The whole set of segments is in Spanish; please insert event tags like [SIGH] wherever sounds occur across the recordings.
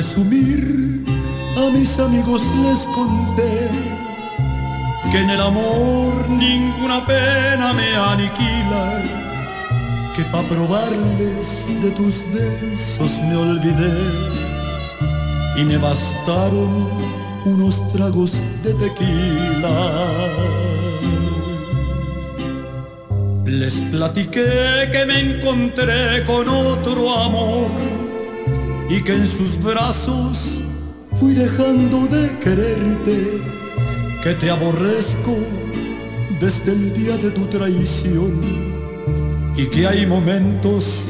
presumir, a mis amigos les conté que en el amor ninguna pena me aniquila, que pa' probarles de tus besos me olvidé y me bastaron unos tragos de tequila. Les platiqué que me encontré con otro amor y que en sus brazos fui dejando de quererte, que te aborrezco desde el día de tu traición y que hay momentos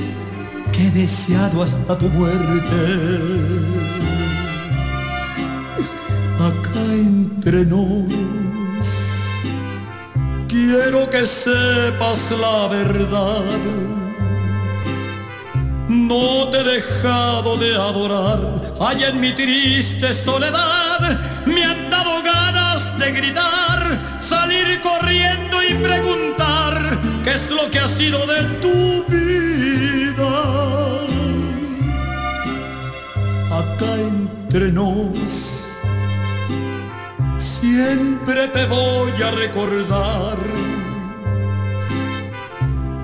que he deseado hasta tu muerte. Acá entre nos, quiero que sepas la verdad no te he dejado de adorar, hay en mi triste soledad me han dado ganas de gritar, salir corriendo y preguntar qué es lo que ha sido de tu vida. Acá entre nos, siempre te voy a recordar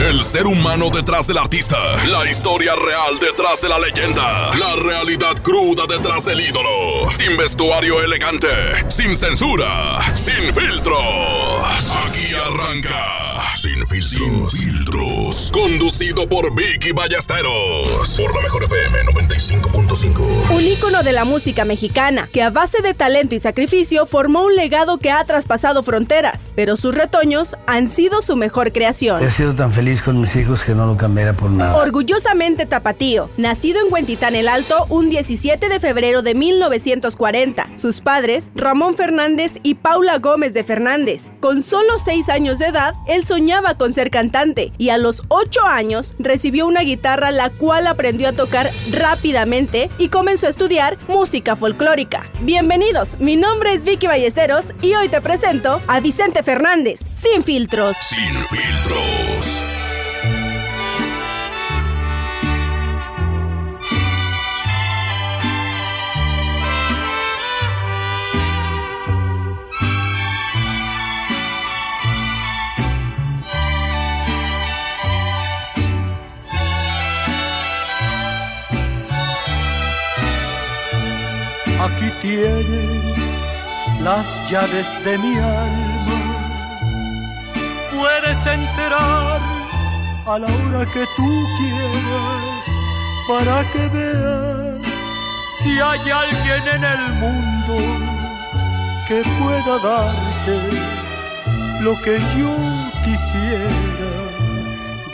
El ser humano detrás del artista. La historia real detrás de la leyenda. La realidad cruda detrás del ídolo. Sin vestuario elegante. Sin censura. Sin filtros. Aquí arranca. Sin filtros. Sin filtros. Conducido por Vicky Ballesteros. Por la mejor FM 95.5. Un ícono de la música mexicana que a base de talento y sacrificio formó un legado que ha traspasado fronteras. Pero sus retoños han sido su mejor creación. He sido tan feliz con mis hijos que no lo cambiara por nada. Orgullosamente tapatío, nacido en Huentitán el Alto un 17 de febrero de 1940. Sus padres, Ramón Fernández y Paula Gómez de Fernández. Con solo 6 años de edad, él con ser cantante y a los 8 años recibió una guitarra la cual aprendió a tocar rápidamente y comenzó a estudiar música folclórica. Bienvenidos, mi nombre es Vicky Ballesteros y hoy te presento a Vicente Fernández, sin filtros. Sin filtros. Tienes las llaves de mi alma. Puedes entrar a la hora que tú quieras para que veas si hay alguien en el mundo que pueda darte lo que yo quisiera.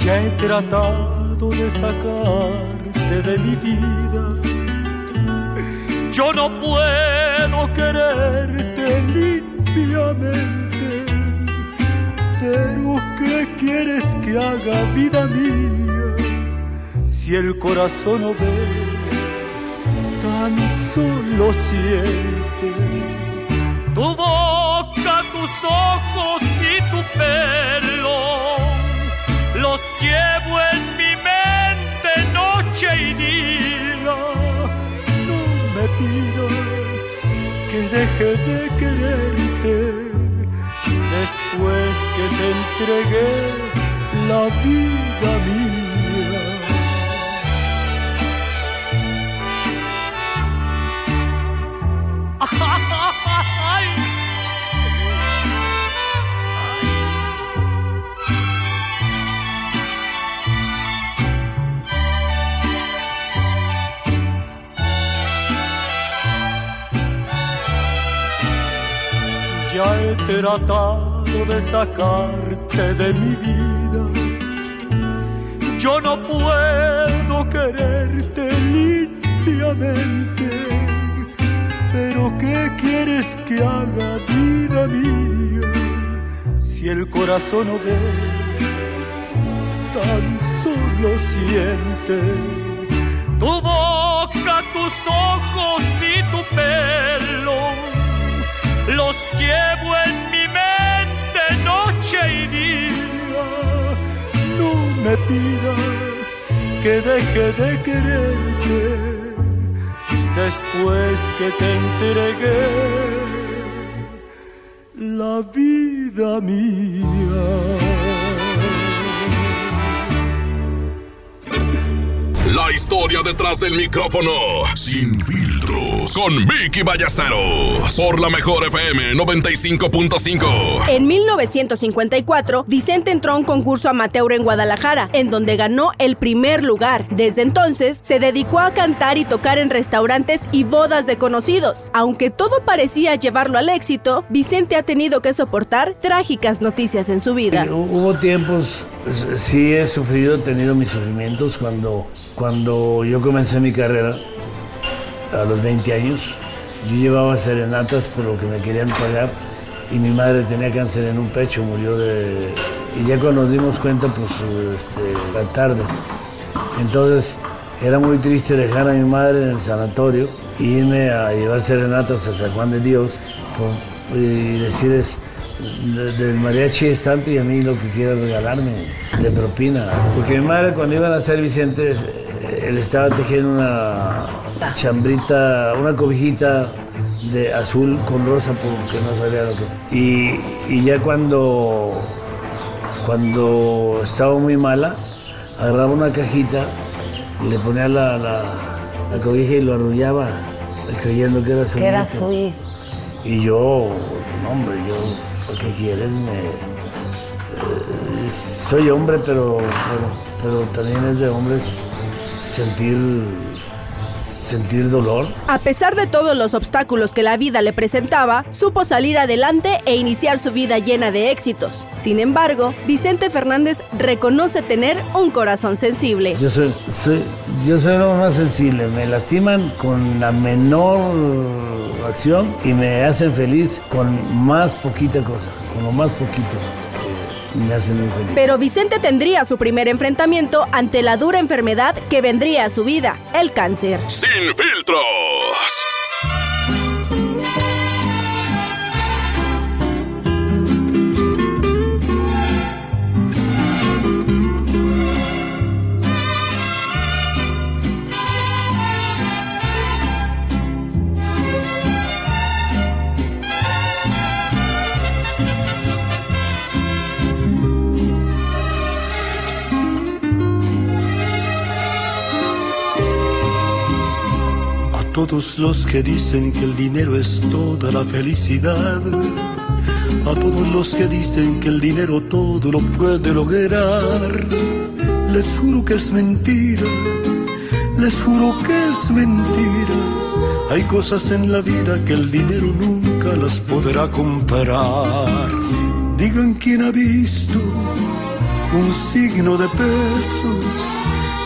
Ya he tratado de sacarte de mi vida yo no puedo quererte limpiamente, pero ¿qué quieres que haga vida mía si el corazón no ve, tan solo siente? Tu boca, tus ojos y tu pelo los llevo en mi que deje de quererte después que te entregué la vida mía. Tratado de sacarte de mi vida. Yo no puedo quererte limpiamente. Pero ¿qué quieres que haga, vida mía? Si el corazón no ve, tan solo siente. Tu boca, tus ojos y tu pelo los llevo en mi mente noche y día. No me pidas que deje de quererte después que te entregué la vida mía. La historia detrás del micrófono, sin filtros, con Vicky Ballesteros, por la mejor FM 95.5. En 1954, Vicente entró a un concurso amateur en Guadalajara, en donde ganó el primer lugar. Desde entonces, se dedicó a cantar y tocar en restaurantes y bodas de conocidos. Aunque todo parecía llevarlo al éxito, Vicente ha tenido que soportar trágicas noticias en su vida. Hubo tiempos, pues, sí he sufrido, he tenido mis sufrimientos cuando, cuando yo comencé mi carrera a los 20 años. Yo llevaba serenatas por lo que me querían pagar y mi madre tenía cáncer en un pecho, murió de... Y ya cuando nos dimos cuenta, pues este, la tarde. Entonces era muy triste dejar a mi madre en el sanatorio e irme a llevar serenatas a San Juan de Dios por- y decirles, "De- del mariachi es tanto y a mí lo que quiere regalarme de propina. Porque mi madre cuando iban a ser Vicente, eh, él estaba tejiendo una chambrita, una cobijita de azul con rosa porque no sabía lo que... Y, y ya cuando, cuando estaba muy mala, agarraba una cajita, le ponía la, la, la cobija y lo arrullaba, creyendo que era su Que era su hijo. Y yo, hombre, yo, ¿por qué quieres? Me, eh, soy hombre, pero, pero, pero también es de hombres sentir, sentir dolor. A pesar de todos los obstáculos que la vida le presentaba, supo salir adelante e iniciar su vida llena de éxitos. Sin embargo, Vicente Fernández reconoce tener un corazón sensible. Yo soy, soy, yo soy lo más sensible, me lastiman con la menor acción y me hacen feliz con más poquita cosa, con lo más poquito. Que Me hacen muy feliz. Pero Vicente tendría su primer enfrentamiento ante la dura enfermedad que vendría a su vida, el cáncer. Sin filtros. Todos los que dicen que el dinero es toda la felicidad, a todos los que dicen que el dinero todo lo puede lograr, les juro que es mentira, les juro que es mentira. Hay cosas en la vida que el dinero nunca las podrá comprar. Digan quién ha visto un signo de pesos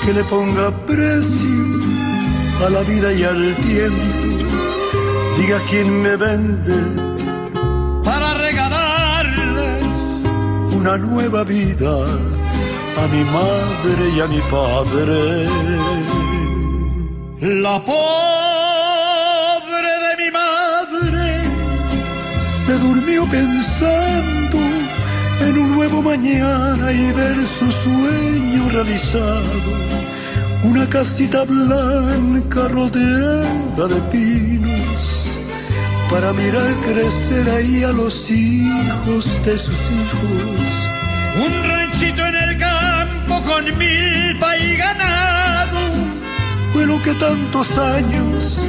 que le ponga precio a la vida y al tiempo. Diga quién me vende para regalarles una nueva vida a mi madre y a mi padre. La pobre de mi madre se durmió pensando en un nuevo mañana y ver su sueño realizado. Una casita blanca rodeada de pinos para mirar crecer ahí a los hijos de sus hijos. Un ranchito en el campo con milpa y ganado. Fue lo que tantos años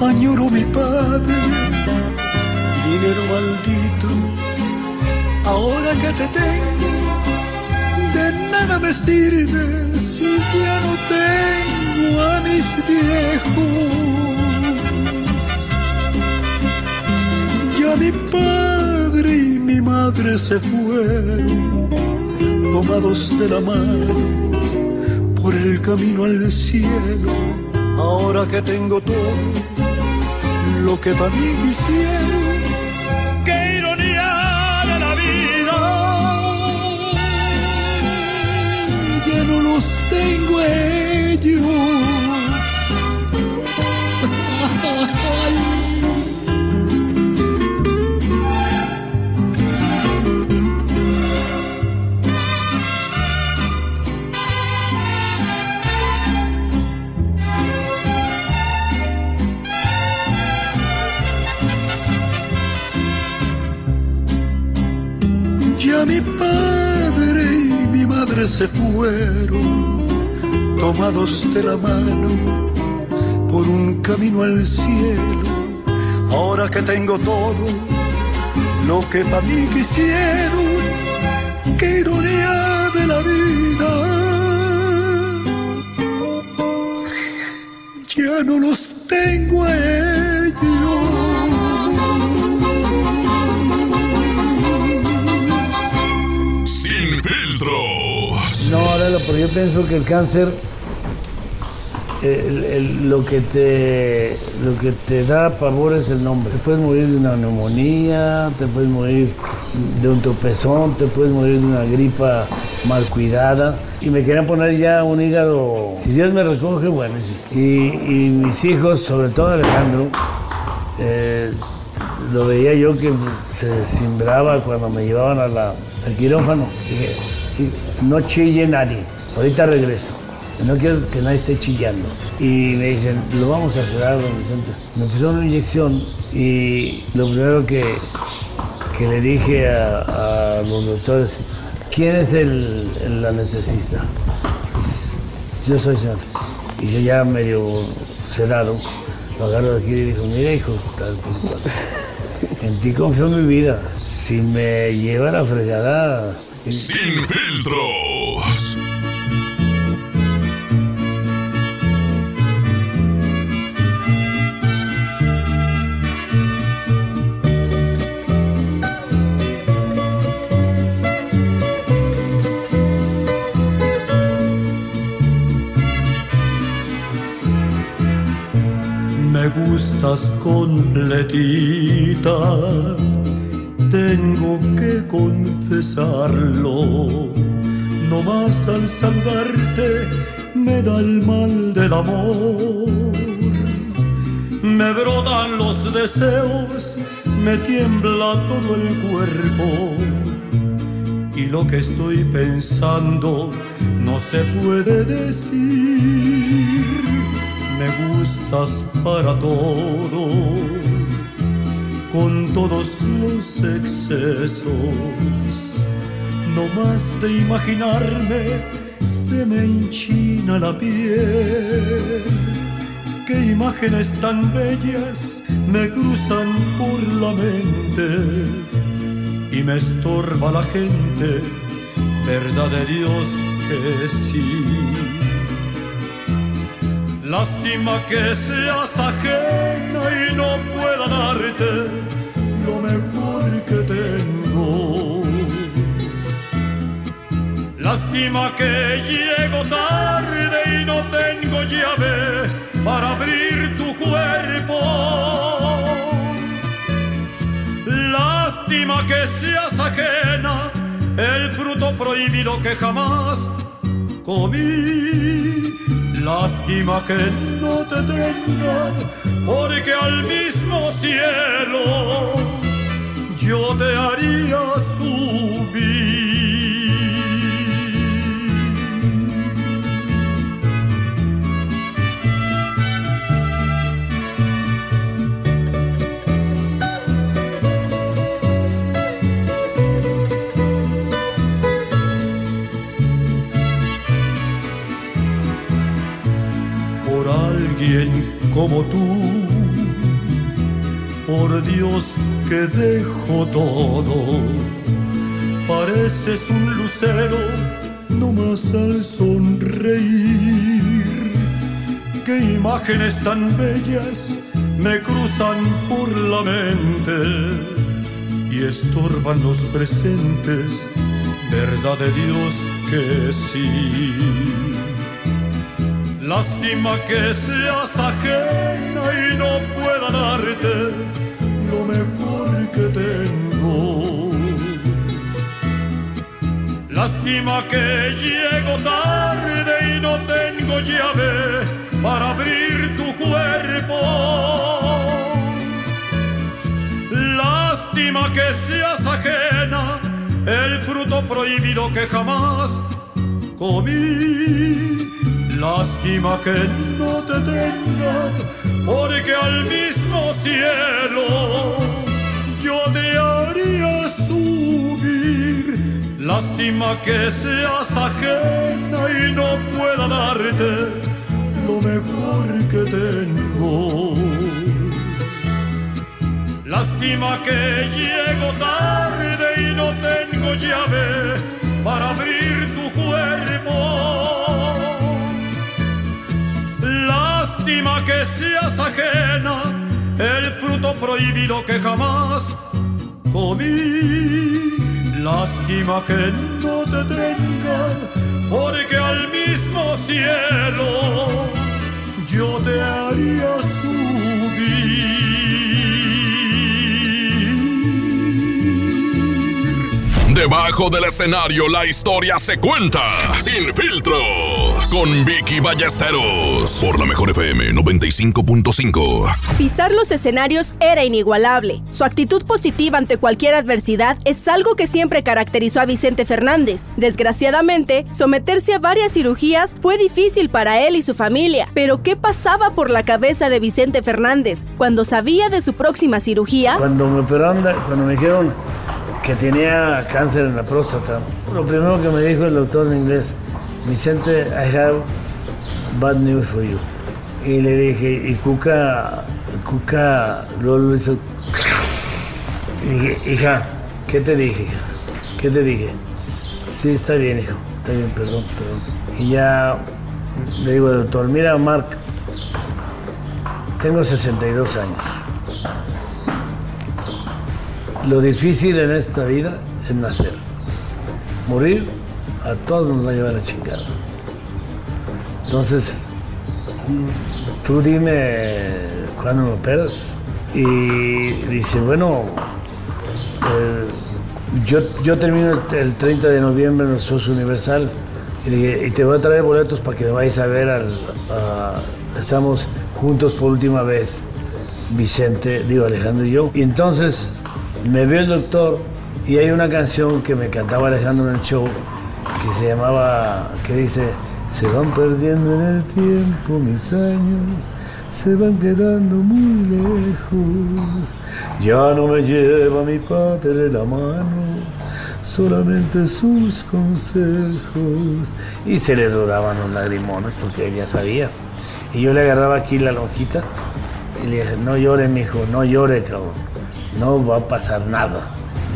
añoró mi padre. Dinero maldito, ahora que te tengo, nada me sirve si ya no tengo a mis viejos. Ya mi padre y mi madre se fueron, tomados de la mano por el camino al cielo. Ahora que tengo todo lo que para mí quisieron, Ya mi padre y mi madre se fueron, tomados de la mano por un camino al cielo. Ahora que tengo todo lo que para mí quisieron, qué ironía de la vida. Ya no los tengo a ellos. Sin filtros. No, Lalo, pero yo pienso que el cáncer, lo, que te, lo que te da pavor es el nombre. Te puedes morir de una neumonía, te puedes morir de un tropezón, te puedes morir de una gripa mal cuidada. Y me querían poner ya un hígado, si Dios me recoge, bueno, sí. Y, mis hijos, sobre todo Alejandro, eh, lo veía yo que se cimbraba cuando me llevaban al quirófano. Dije, "Y no chille nadie, ahorita regreso. No quiero que nadie esté chillando. Y me dicen, lo vamos a cerrar, don Vicente. Me pusieron una inyección y lo primero que, que le dije a, los doctores, ¿quién es el, el anestesista? Yo soy señor. Y yo ya medio sedado, lo agarro de aquí y dijo, mira hijo, en ti confío mi vida. Si me lleva la fregada, Sin filtros. Gustas completita, tengo que confesarlo. No más al saludarte me da el mal del amor. Me brotan los deseos, me tiembla todo el cuerpo. Y lo que estoy pensando no se puede decir me gustas para todo, con todos los excesos. No más de imaginarme se me enchina la piel. Qué imágenes tan bellas me cruzan por la mente y me estorba la gente, verdad de Dios que sí. Lástima que seas ajena y no pueda darte lo mejor que tengo. Lástima que llego tarde y no tengo llave para abrir tu cuerpo. Lástima que seas ajena, el fruto prohibido que jamás comí. Lástima que no te tenga, porque al mismo cielo yo te haría subir. Alguien como tú, por Dios que dejo todo, pareces un lucero nomás al sonreír. Qué imágenes tan bellas me cruzan por la mente y estorban los presentes, verdad de Dios que sí. Lástima que seas ajena y no pueda darte lo mejor que tengo. Lástima que llego tarde y no tengo llave para abrir tu cuerpo. Lástima que seas ajena, el fruto prohibido que jamás comí. Lástima que no te tenga, porque al mismo cielo yo te haría subir. Lástima que seas ajena y no pueda darte lo mejor que tengo. Lástima que llego tarde y no tengo llave para abrir tu cuerpo. Lástima que seas ajena, el fruto prohibido que jamás comí. Lástima que no te tenga, porque al mismo cielo yo te haría subir. Debajo del escenario la historia se cuenta sin filtros con Vicky Ballesteros por la mejor FM 95.5. Pisar los escenarios era inigualable. Su actitud positiva ante cualquier adversidad es algo que siempre caracterizó a Vicente Fernández. Desgraciadamente, someterse a varias cirugías fue difícil para él y su familia. Pero ¿qué pasaba por la cabeza de Vicente Fernández cuando sabía de su próxima cirugía? Cuando me operaron, cuando me dijeron que tenía cáncer en la próstata, lo primero que me dijo el doctor en inglés, Vicente, I have bad news for you. Y le dije, y Cuca, Cuca, luego hizo, dije, hija, ¿qué te dije? ¿Qué te dije? Sí, está bien, hijo, está bien, perdón, perdón. Y ya le digo al doctor, mira, Mark, tengo 62 años. Lo difícil en esta vida es nacer. Morir, a todos nos va a llevar la chingada. Entonces, tú dime cuándo me operas. Y dice, bueno, eh, yo, yo termino el, el 30 de noviembre en el Socio Universal y, dije, y te voy a traer boletos para que me vayas a ver al... a- estamos juntos por última vez, Vicente, digo Alejandro y yo. Y entonces me vio el doctor y hay una canción que me cantaba Alejandro en el show que se llamaba, que dice, se van perdiendo en el tiempo mis años, se van quedando muy lejos, ya no me lleva mi padre la mano, solamente sus consejos. Y se le rodaban los lagrimones porque él ya sabía. Y yo le agarraba aquí la lonjita y le dije, no llore, mijo, no llore, cabrón. No va a pasar nada.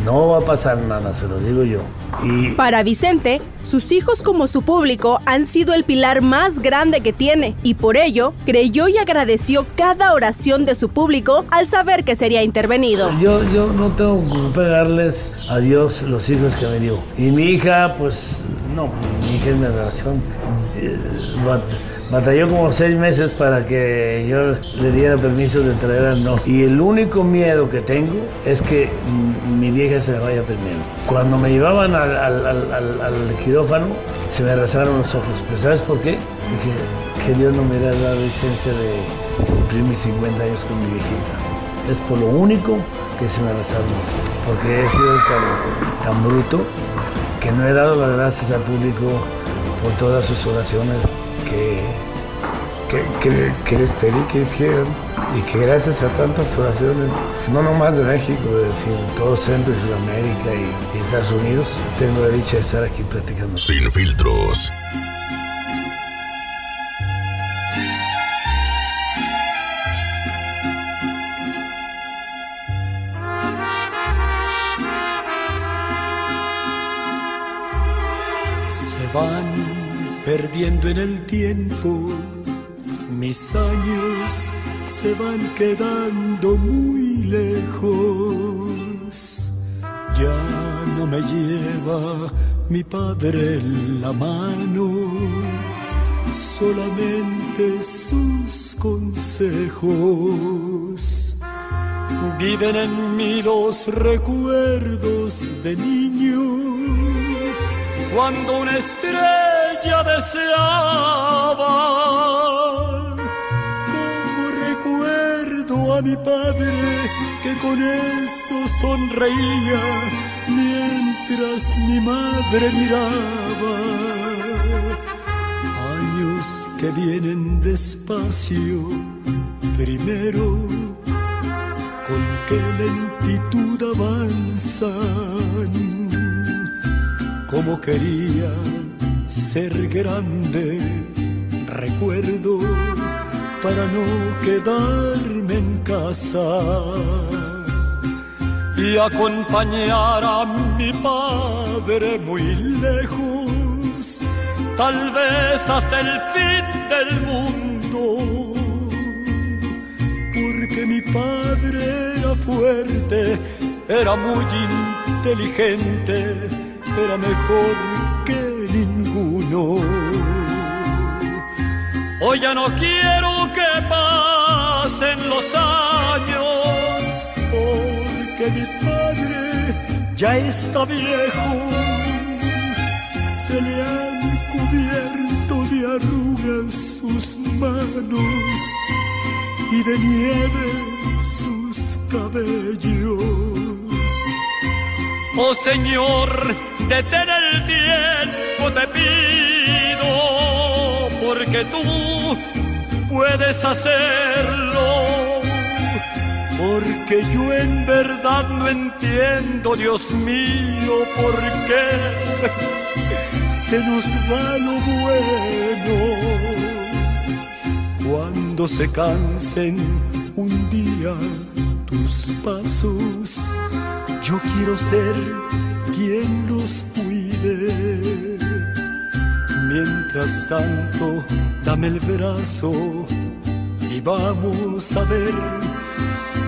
No va a pasar nada, se lo digo yo. Y Para Vicente, sus hijos como su público han sido el pilar más grande que tiene y por ello creyó y agradeció cada oración de su público al saber que sería intervenido. yo, yo no tengo que pegarles a Dios los hijos que me dio. Y mi hija, pues, no, mi hija es mi adoración. Bat- Batalló como seis meses para que yo le diera permiso de traer al no. Y el único miedo que tengo es que mi vieja se me vaya primero. Cuando me llevaban al, al- al- al- quirófano, se me arrasaron los ojos. ¿Pero sabes por qué? Dije, que Dios no me hubiera dado licencia de cumplir mis 50 años con mi viejita. Es por lo único que se me rezaron porque he sido tan, tan bruto que no he dado las gracias al público por todas sus oraciones que, que, les pedí que hicieran y que gracias a tantas oraciones, no nomás de México, de todo Centro y Sudamérica y Estados Unidos, tengo la dicha de estar aquí platicando. Sin filtros. Perdiendo en el tiempo. Mis años se van quedando muy lejos. Ya no me lleva mi padre en la mano, solamente sus consejos. Viven en mí los recuerdos de niño, cuando una estrella ya deseaba. Como recuerdo a mi padre que con eso sonreía mientras mi madre miraba. Años que vienen despacio, primero con qué lentitud avanzan, como quería ser grande, recuerdo para no quedarme en casa y acompañar a mi padre muy lejos, tal vez hasta el fin del mundo. Porque mi padre era fuerte, era muy inteligente, era mejor Hoy ya no quiero que pasen los años, porque mi padre ya está viejo. Se le han cubierto de arrugas sus manos y de nieve sus cabellos. Oh Señor, detén el tiempo, te porque tú puedes hacerlo. Porque yo en verdad no entiendo, Dios mío, por qué se nos va lo bueno. Cuando se cansen un día tus pasos, yo quiero ser quien los cuide. Mientras tanto, dame el brazo y vamos a ver,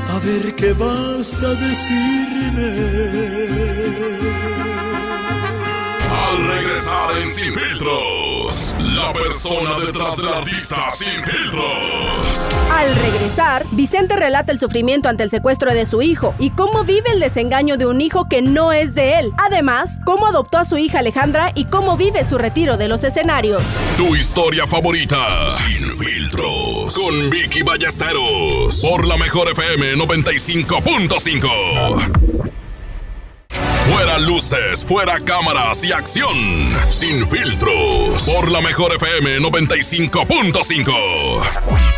a ver qué vas a decirme. Al regresar en Sin Filtros, la persona detrás del artista Sin Filtros. Al regresar, Vicente relata el sufrimiento ante el secuestro de su hijo y cómo vive el desengaño de un hijo que no es de él. Además, cómo adoptó a su hija Alejandra y cómo vive su retiro de los escenarios. Tu historia favorita, Sin Filtros, con Vicky Ballesteros, por la mejor FM 95.5. Fuera luces, fuera cámaras y acción. Sin filtros. Por la mejor FM 95.5.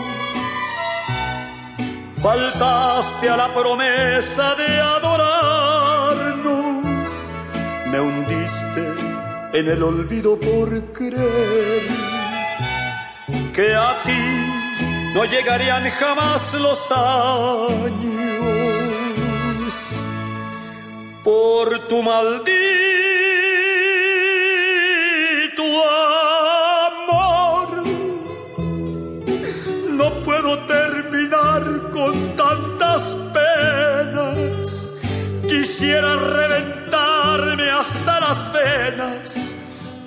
faltaste a la promesa de adorarnos, me hundiste en el olvido por creer que a ti no llegarían jamás los años. Por tu maldito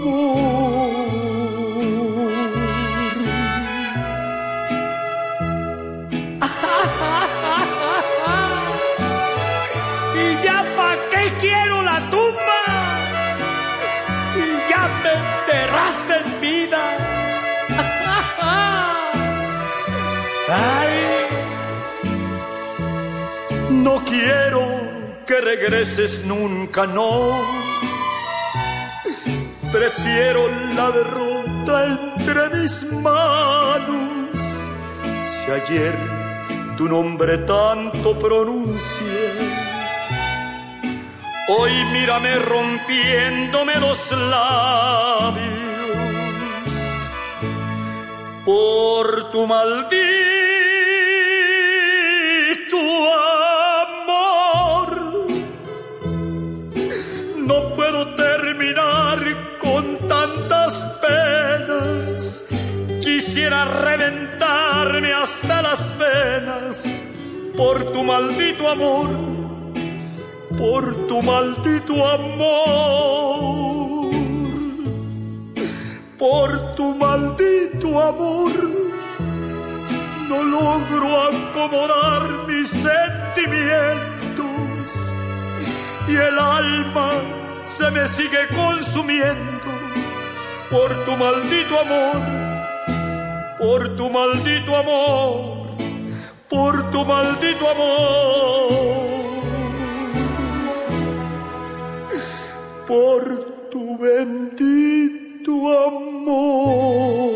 [LAUGHS] ¿Y ya pa' qué quiero la tumba? Si ya me enterraste en vida. [LAUGHS] Ay, no quiero que regreses nunca, no. Prefiero la derrota entre mis manos. Si ayer tu nombre tanto pronuncié, hoy mírame rompiéndome los labios por tu maldito Quisiera reventarme hasta las venas por tu maldito amor, por tu maldito amor por tu maldito amor. No logro acomodar mis sentimientos y el alma se me sigue consumiendo por tu maldito amor, por tu maldito amor, por tu maldito amor, por tu bendito amor.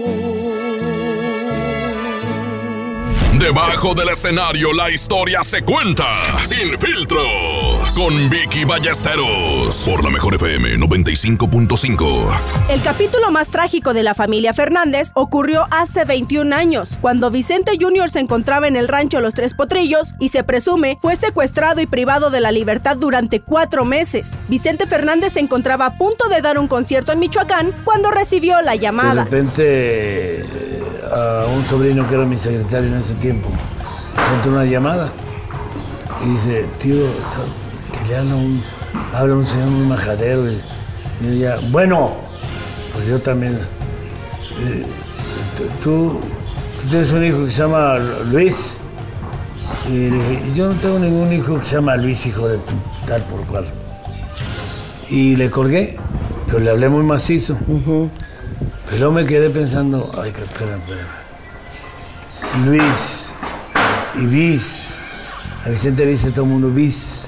Debajo del escenario la historia se cuenta sin filtros con Vicky Ballesteros por la mejor FM 95.5. El capítulo más trágico de la familia Fernández ocurrió hace 21 años, cuando Vicente Jr. se encontraba en el rancho Los Tres Potrillos y se presume fue secuestrado y privado de la libertad durante cuatro meses. Vicente Fernández se encontraba a punto de dar un concierto en Michoacán cuando recibió la De llamada. repente eh, a un sobrino que era mi secretario en ese tiempo, le entró una llamada y dice, tío, que le habla un, habla un señor muy majadero. Y, y ella, bueno, pues yo también. eh, tú, tú tienes un hijo que se llama Luis. Y le dije, yo no tengo ningún hijo que se llama Luis, hijo de tu tal por cual. Y le colgué, pero le hablé muy macizo. Pero me quedé pensando, ay, que espera, espera. Luis y Bis. A Vicente le dice todo el mundo Bis.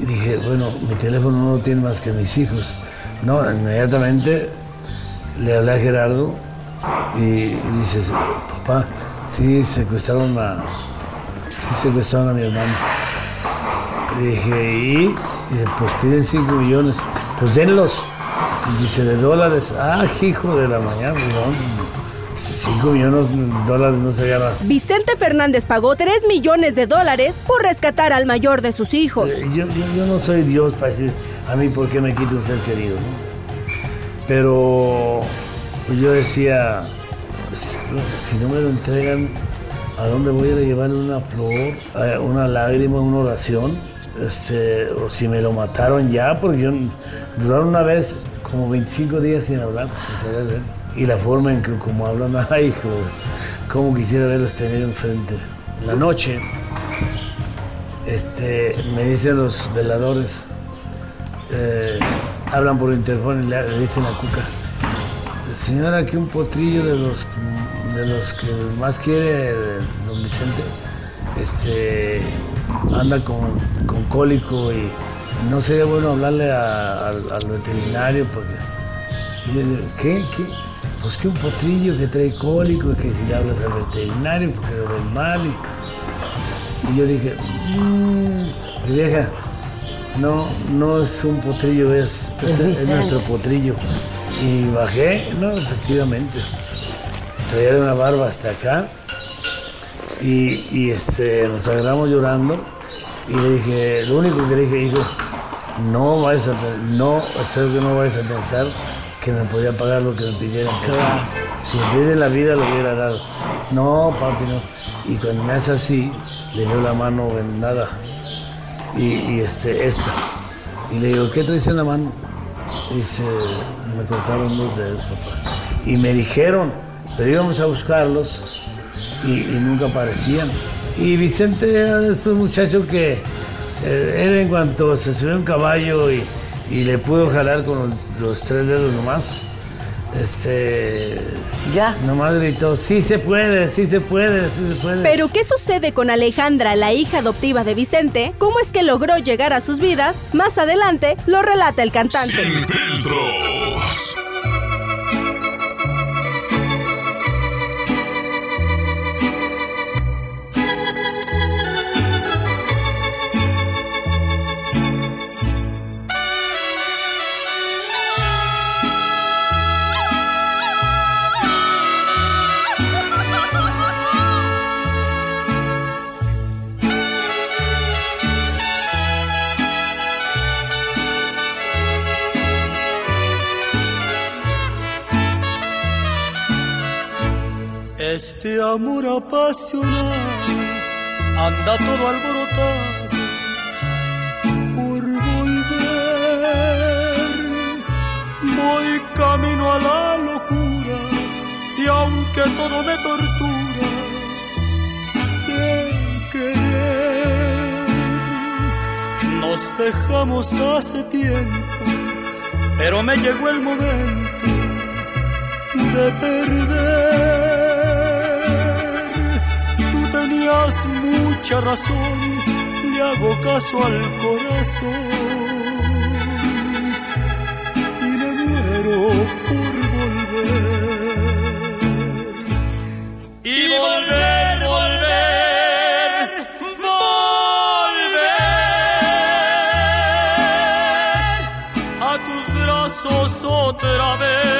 Y dije, bueno, mi teléfono no lo tiene más que mis hijos. No, inmediatamente le hablé a Gerardo y, y dices, papá, sí secuestraron a, sí secuestraron a mi hermano. Y dije, ¿y? Dice, pues piden 5 millones. Pues denlos. Dice, de dólares. Ah, hijo de la mañana. No, 5 millones de dólares no se llama. Vicente Fernández pagó 3 millones de dólares por rescatar al mayor de sus hijos. Eh, Yo, yo- yo no soy Dios para decir a mí por qué me quita un ser querido, ¿no? Pero pues yo decía, pues, si no me lo entregan, ¿a dónde voy a llevarle una flor, eh, una lágrima, una oración? Este, o si me lo mataron ya, porque yo duraron una vez como 25 días sin hablar, él. Y la forma en que como hablan, [LAUGHS] ay, cómo quisiera verlos tener enfrente. La noche, este, me dicen los veladores, eh, hablan por interfono y le, dicen a Cuca, señora que un potrillo de los, de los que más quiere don Vicente, este, anda con, con cólico y no sería bueno hablarle al veterinario porque... ¿Qué? ¿Qué? Pues que un potrillo que trae cólico, que si le hablas al veterinario porque lo ven mal. Y, yo dije, mmm, vieja, no, no es un potrillo, es, es, nuestro potrillo. Y bajé, no, efectivamente. Traía una barba hasta acá. Y, este, nos agarramos llorando. Y le dije, lo único que le dije, hijo, no vayas a, no, espero que no vayas a pensar que me podía pagar lo que me pidieran. Si en vez de la vida lo hubiera dado. No, papi, no. Y cuando me hace así, le dio la mano en nada. Y, este, esta. Y le digo, ¿qué traes en la mano? Dice, me cortaron dos dedos, papá. Y me dijeron, pero íbamos a buscarlos y, nunca aparecían. Y Vicente es un muchacho que él en cuanto se subió un caballo y, le pudo jalar con los, tres dedos nomás, este. Ya. Nomás gritó: Sí se puede, sí se puede, sí se puede. Pero, ¿qué sucede con Alejandra, la hija adoptiva de Vicente? ¿Cómo es que logró llegar a sus vidas? Más adelante lo relata el cantante. Sin filtros. Amor apasionado anda todo alborotado por volver. Voy camino a la locura y aunque todo me tortura, sé querer. Nos dejamos hace tiempo, pero me llegó el momento de perder mucha razón, le hago caso al corazón y me muero por volver. Y volver, volver, volver a tus brazos otra vez.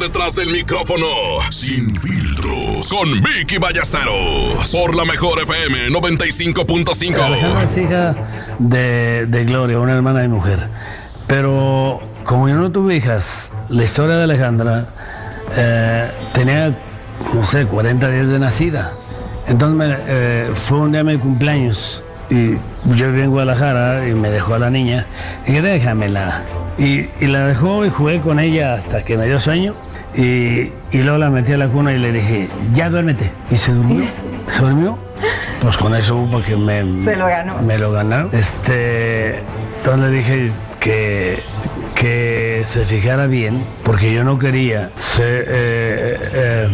Detrás del micrófono, sin filtros, con Vicky Ballesteros, por la mejor FM 95.5. Alejandra es hija de, de Gloria, una hermana de mujer. Pero como yo no tuve hijas, la historia de Alejandra eh, tenía, no sé, 40 días de nacida. Entonces eh, fue un día de mi cumpleaños y yo vivía en Guadalajara y me dejó a la niña y dije, déjamela. Y, y la dejó y jugué con ella hasta que me dio sueño y, y luego la metí a la cuna y le dije, ya duérmete. Y se durmió, se durmió. pues con eso hubo que me, Se lo ganó. me lo ganaron. Este, entonces le dije que, que se fijara bien, porque yo no quería ser, eh, eh,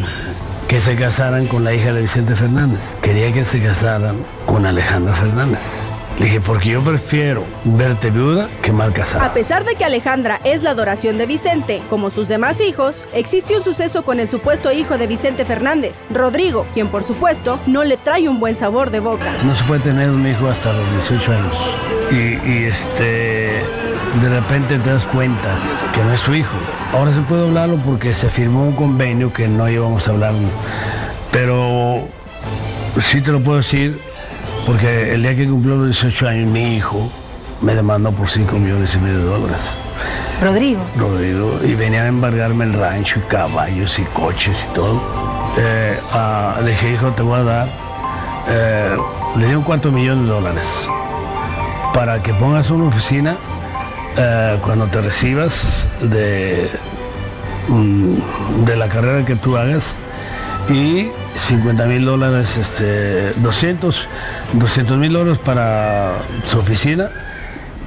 que se casaran con la hija de Vicente Fernández. Quería que se casaran con Alejandra Fernández. Le dije, porque yo prefiero verte viuda que mal casada. A pesar de que Alejandra es la adoración de Vicente, como sus demás hijos, existe un suceso con el supuesto hijo de Vicente Fernández, Rodrigo, quien por supuesto no le trae un buen sabor de boca. No se puede tener un hijo hasta los 18 años. Y, y, este, de repente te das cuenta que no es tu hijo. Ahora se puede hablarlo porque se firmó un convenio que no íbamos a hablar. Pero sí te lo puedo decir porque el día que cumplió los 18 años mi hijo me demandó por 5 millones y medio de dólares. Rodrigo. Rodrigo. Y venían a embargarme el rancho y caballos y coches y todo. Eh, ah, le dije, hijo, te voy a dar. eh, le di un cuarto millón de dólares para que pongas una oficina eh, cuando te recibas de, mm, de la carrera que tú hagas y 50 mil dólares, este, 200 mil dólares para su oficina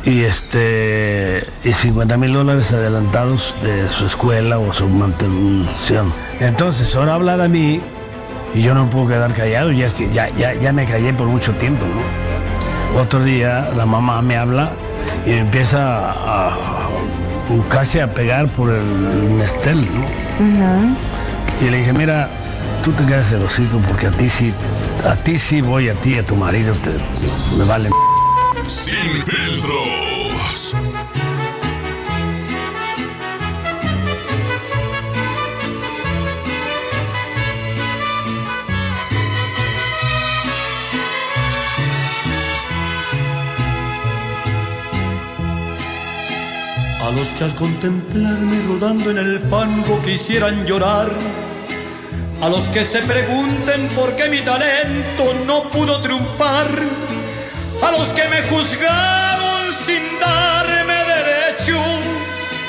y este y 50 mil dólares adelantados de su escuela o su mantención. Entonces, ahora hablar a mí y yo no puedo quedar callado, ya, ya, ya, ya me callé por mucho tiempo, ¿no? Otro día la mamá me habla y me empieza a, a- casi a pegar por el Nestel, ¿no? Y le dije, mira, tú te quedas el hocico porque a ti sí, a ti sí voy, a ti a tu marido te, me vale. Sin filtros. A los que al contemplarme rodando en el fango quisieran llorar. A los que se pregunten por qué mi talento no pudo triunfar. A los que me juzgaron sin darme derecho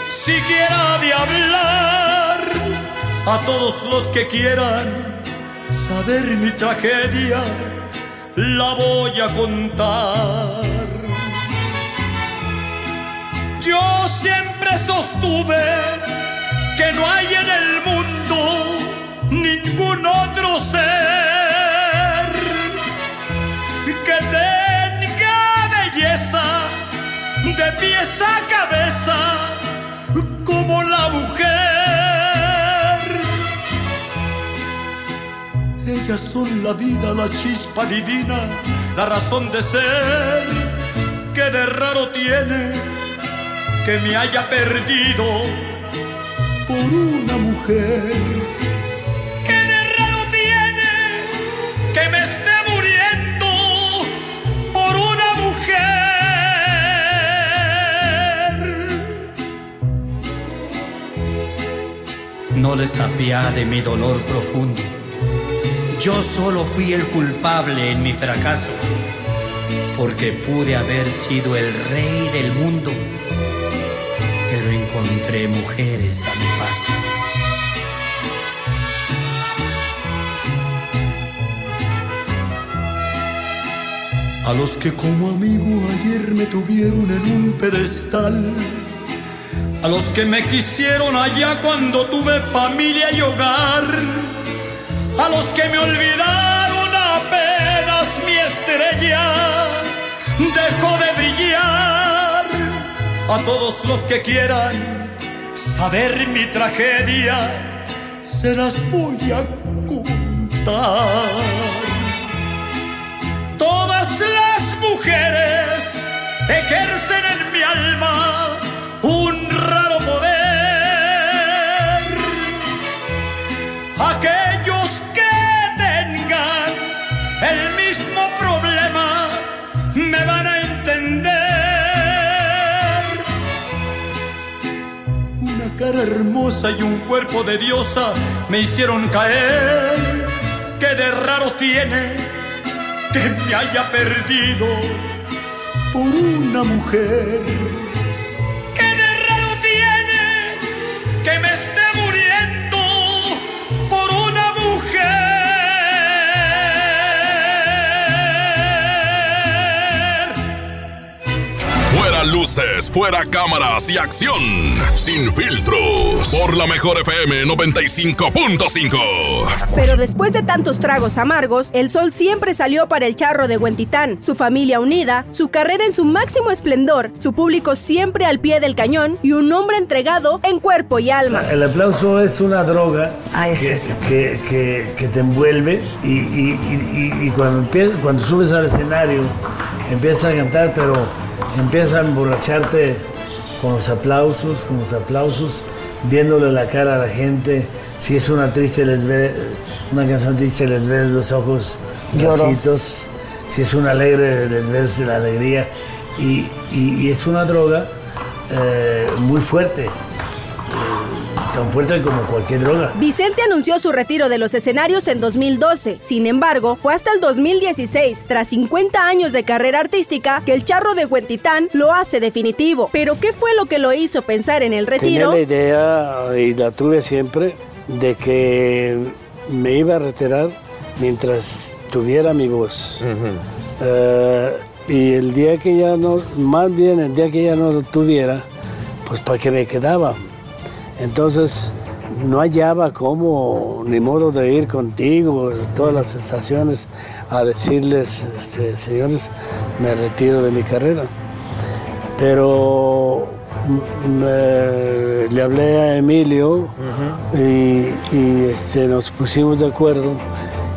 siquiera de hablar. A todos los que quieran saber mi tragedia, la voy a contar. Yo siempre sostuve que no hay en el mundo ningún otro ser que tenga belleza de pies a cabeza como la mujer. Ellas son la vida, la chispa divina, la razón de ser que de raro tiene que me haya perdido por una mujer. No les apiade mi dolor profundo. Yo solo fui el culpable en mi fracaso, porque pude haber sido el rey del mundo pero encontré mujeres a mi paso. A los que como amigo ayer me tuvieron en un pedestal, a los que me quisieron allá cuando tuve familia y hogar, a los que me olvidaron apenas mi estrella dejó de brillar a todos los que quieran saber mi tragedia, se las voy a contar. Todas las mujeres ejercen en mi alma un raro poder. Aquellos que tengan el mismo problema me van a entender. Una cara hermosa y un cuerpo de diosa me hicieron caer. Que de raro tiene que me haya perdido por una mujer. Luces, fuera cámaras y acción. Sin filtros. Por la mejor FM 95.5. Pero después de tantos tragos amargos, el sol siempre salió para el charro de Huentitán. Su familia unida, su carrera en su máximo esplendor, su público siempre al pie del cañón y un hombre entregado en cuerpo y alma. El aplauso es una droga que, que, que, te envuelve y, y, y, cuando, empiezas, cuando subes al escenario empiezas a cantar, pero empiezas a emborracharte con los aplausos, con los aplausos, viéndole la cara a la gente. Si es una triste, les ve, una canción triste, les ves los ojos llorositos. Si es una alegre, les ves la alegría. Y, y es una droga eh, muy fuerte tan fuerte como cualquier droga. Vicente anunció su retiro de los escenarios en 2012. Sin embargo, fue hasta el 2016, tras 50 años de carrera artística, que el charro de Huentitán lo hace definitivo. Pero ¿qué fue lo que lo hizo pensar en el retiro? Tenía la idea, y la tuve siempre, de que me iba a retirar mientras tuviera mi voz. Eh, y el día que ya no, más bien el día que ya no lo tuviera, pues para qué me quedaba. Entonces no hallaba cómo, ni modo de ir contigo, todas las estaciones, a decirles, este, señores, me retiro de mi carrera. Pero le hablé a Emilio y, este, nos pusimos de acuerdo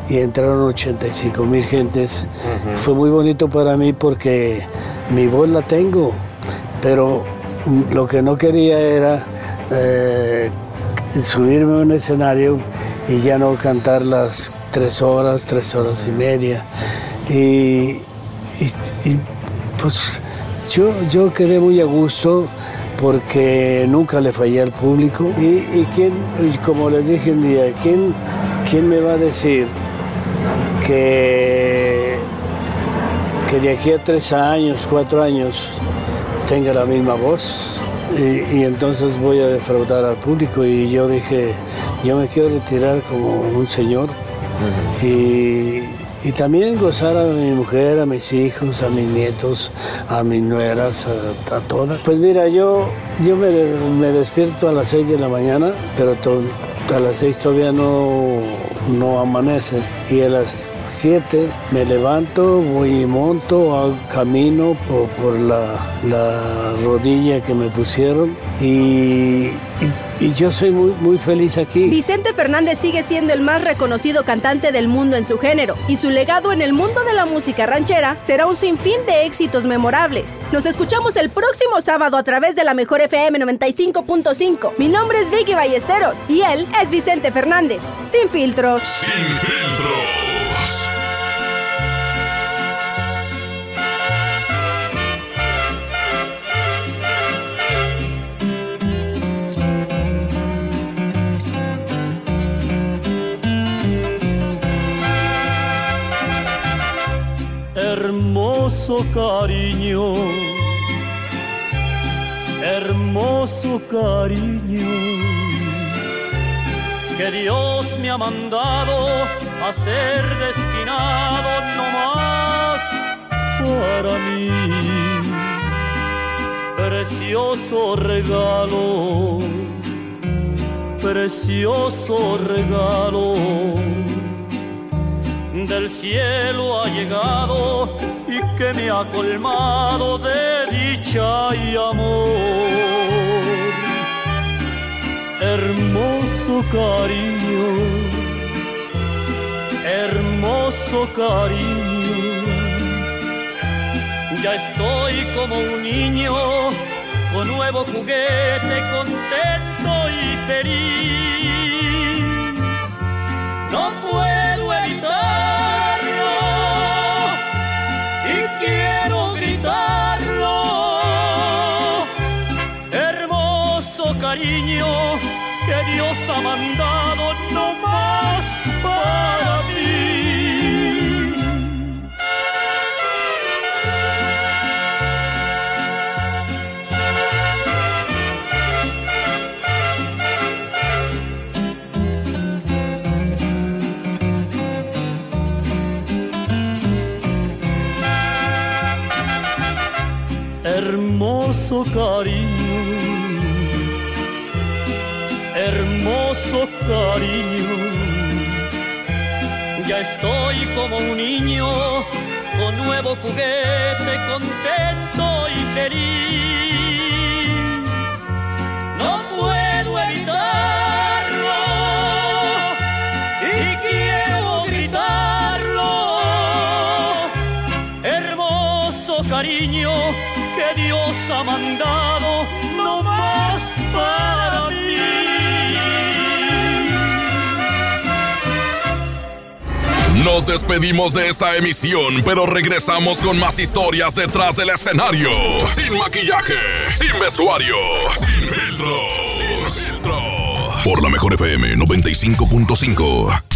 y entraron 85 mil gentes. Fue muy bonito para mí porque mi voz la tengo, pero lo que no quería era eh, subirme a un escenario y ya no cantar las tres horas, tres horas y media. Y, pues yo, yo quedé muy a gusto porque nunca le fallé al público. Y, quién, como les dije un día, ¿quién, ¿quién me va a decir que, que de aquí a tres años, cuatro años, tenga la misma voz? Y, entonces voy a defraudar al público y yo dije, yo me quiero retirar como un señor y, también gozar a mi mujer, a mis hijos, a mis nietos, a mis nueras, a, todas. Pues mira, yo, yo me, despierto a las 6 de la mañana, pero a las 6 todavía no, no amanece. Y a las 7 me levanto, voy y monto, camino por, la, rodilla que me pusieron y, y, yo soy muy, muy feliz aquí. Vicente Fernández sigue siendo el más reconocido cantante del mundo en su género y su legado en el mundo de la música ranchera será un sinfín de éxitos memorables. Nos escuchamos el próximo sábado a través de la mejor FM 95.5. Mi nombre es Vicky Ballesteros y él es Vicente Fernández, sin filtros. Sin filtros. Hermoso cariño, hermoso cariño, que Dios me ha mandado a ser destinado no más para mí. Precioso regalo, precioso regalo del cielo ha llegado y que me ha colmado de dicha y amor. Hermoso cariño, hermoso cariño, ya estoy como un niño con nuevo juguete, contento y feliz. No puedo cariño que Dios ha mandado no más para mí. hermoso cariño, hermoso cariño. Ya estoy como un niño con nuevo juguete, contento y feliz. No puedo evitarlo y quiero gritarlo. Hermoso cariño que Dios ha mandado, Nos despedimos de esta emisión, pero regresamos con más historias detrás del escenario. Sin maquillaje, sin vestuario, sin filtro, sin filtro. Por la mejor FM 95.5.